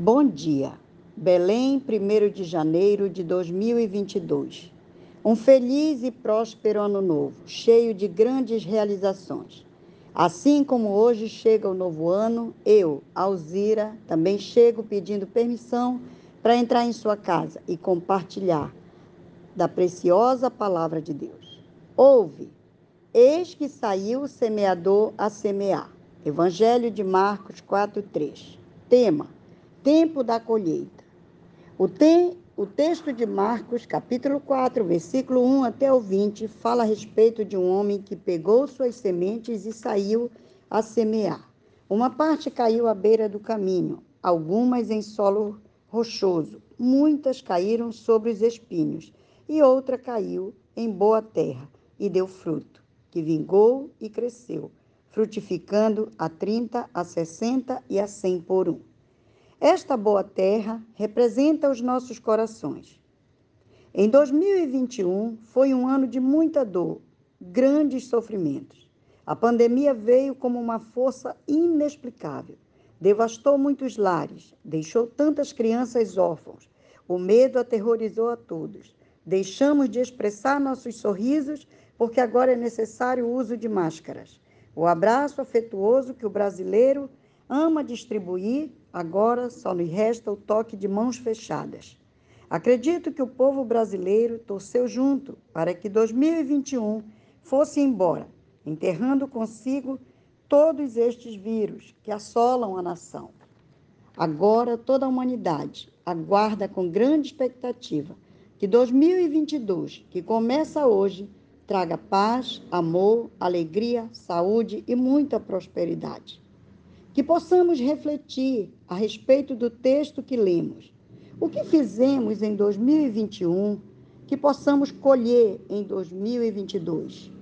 Bom dia, Belém, 1 de janeiro de 2022. Um feliz e próspero ano novo, cheio de grandes realizações. Assim como hoje chega o novo ano, eu, Alzira, também chego pedindo permissão para entrar em sua casa e compartilhar da preciosa palavra de Deus. Ouve, eis que saiu o semeador a semear. Evangelho de Marcos 4:3. Tema: tempo da colheita. O, te, o texto de Marcos, capítulo 4, versículo 1 até o 20, fala a respeito de um homem que pegou suas sementes e saiu a semear. Uma parte caiu à beira do caminho, algumas em solo rochoso, muitas caíram sobre os espinhos, e outra caiu em boa terra e deu fruto, que vingou e cresceu, frutificando a 30, a 60 e a 100 por um. Esta boa terra representa os nossos corações. Em 2021 foi um ano de muita dor, grandes sofrimentos. A pandemia veio como uma força inexplicável. Devastou muitos lares, deixou tantas crianças órfãos. O medo aterrorizou a todos. Deixamos de expressar nossos sorrisos porque agora é necessário o uso de máscaras. O abraço afetuoso que o brasileiro ama distribuir, agora só lhe resta o toque de mãos fechadas. Acredito que o povo brasileiro torceu junto para que 2021 fosse embora, enterrando consigo todos estes vírus que assolam a nação. Agora toda a humanidade aguarda com grande expectativa que 2022, que começa hoje, traga paz, amor, alegria, saúde e muita prosperidade que possamos refletir a respeito do texto que lemos. O que fizemos em 2021 que possamos colher em 2022?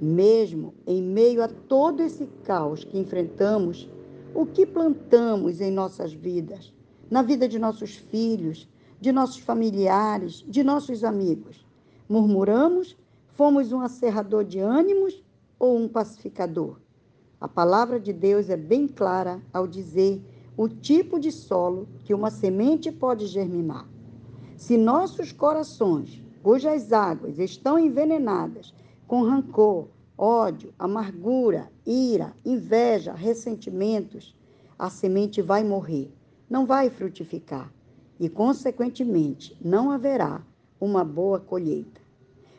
Mesmo em meio a todo esse caos que enfrentamos, o que plantamos em nossas vidas, na vida de nossos filhos, de nossos familiares, de nossos amigos? Murmuramos? Fomos um acerrador de ânimos ou um pacificador? A palavra de Deus é bem clara ao dizer o tipo de solo que uma semente pode germinar. Se nossos corações, cujas águas estão envenenadas com rancor, ódio, amargura, ira, inveja, ressentimentos, a semente vai morrer, não vai frutificar e, consequentemente, não haverá uma boa colheita.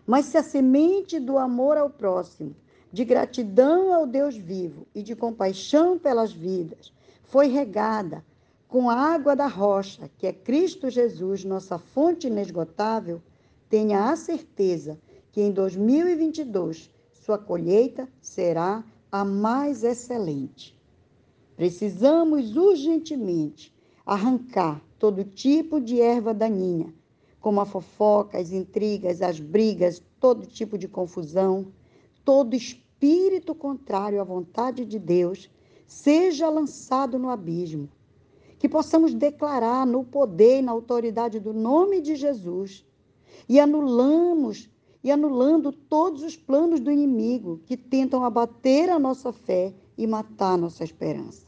Mas se a semente do amor ao próximo de gratidão ao Deus vivo e de compaixão pelas vidas, foi regada com a água da rocha, que é Cristo Jesus, nossa fonte inesgotável, tenha a certeza que em 2022 sua colheita será a mais excelente. Precisamos urgentemente arrancar todo tipo de erva daninha, como a fofoca, as intrigas, as brigas, todo tipo de confusão, todo espírito contrário à vontade de Deus seja lançado no abismo. Que possamos declarar no poder e na autoridade do nome de Jesus e anulamos e anulando todos os planos do inimigo que tentam abater a nossa fé e matar a nossa esperança.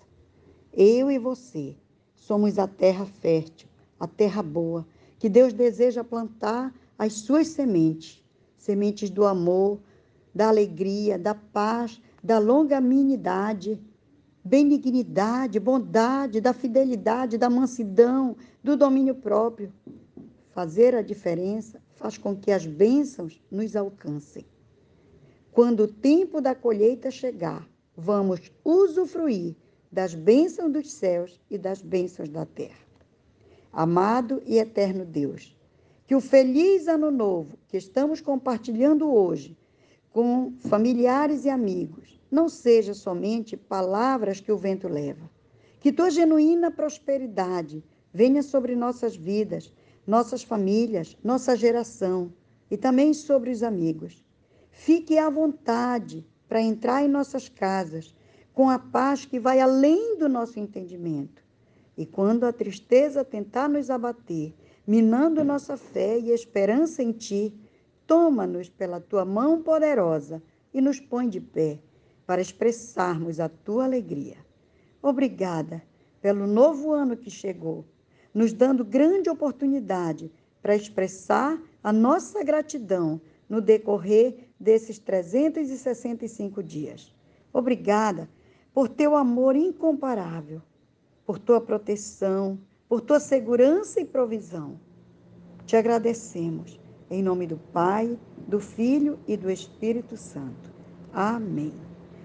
Eu e você somos a terra fértil, a terra boa, que Deus deseja plantar as suas sementes, sementes do amor, da alegria, da paz, da longanimidade, benignidade, bondade, da fidelidade, da mansidão, do domínio próprio. Fazer a diferença faz com que as bênçãos nos alcancem. Quando o tempo da colheita chegar, vamos usufruir das bênçãos dos céus e das bênçãos da terra. Amado e eterno Deus, que o feliz ano novo que estamos compartilhando hoje com familiares e amigos. Não seja somente palavras que o vento leva. Que tua genuína prosperidade venha sobre nossas vidas, nossas famílias, nossa geração e também sobre os amigos. Fique à vontade para entrar em nossas casas com a paz que vai além do nosso entendimento. E quando a tristeza tentar nos abater, minando nossa fé e esperança em ti, Toma-nos pela tua mão poderosa e nos põe de pé para expressarmos a tua alegria. Obrigada, pelo novo ano que chegou, nos dando grande oportunidade para expressar a nossa gratidão no decorrer desses 365 dias. Obrigada por teu amor incomparável, por tua proteção, por tua segurança e provisão. Te agradecemos. Em nome do Pai, do Filho e do Espírito Santo. Amém.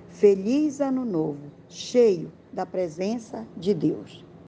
Feliz Ano Novo, cheio da presença de Deus.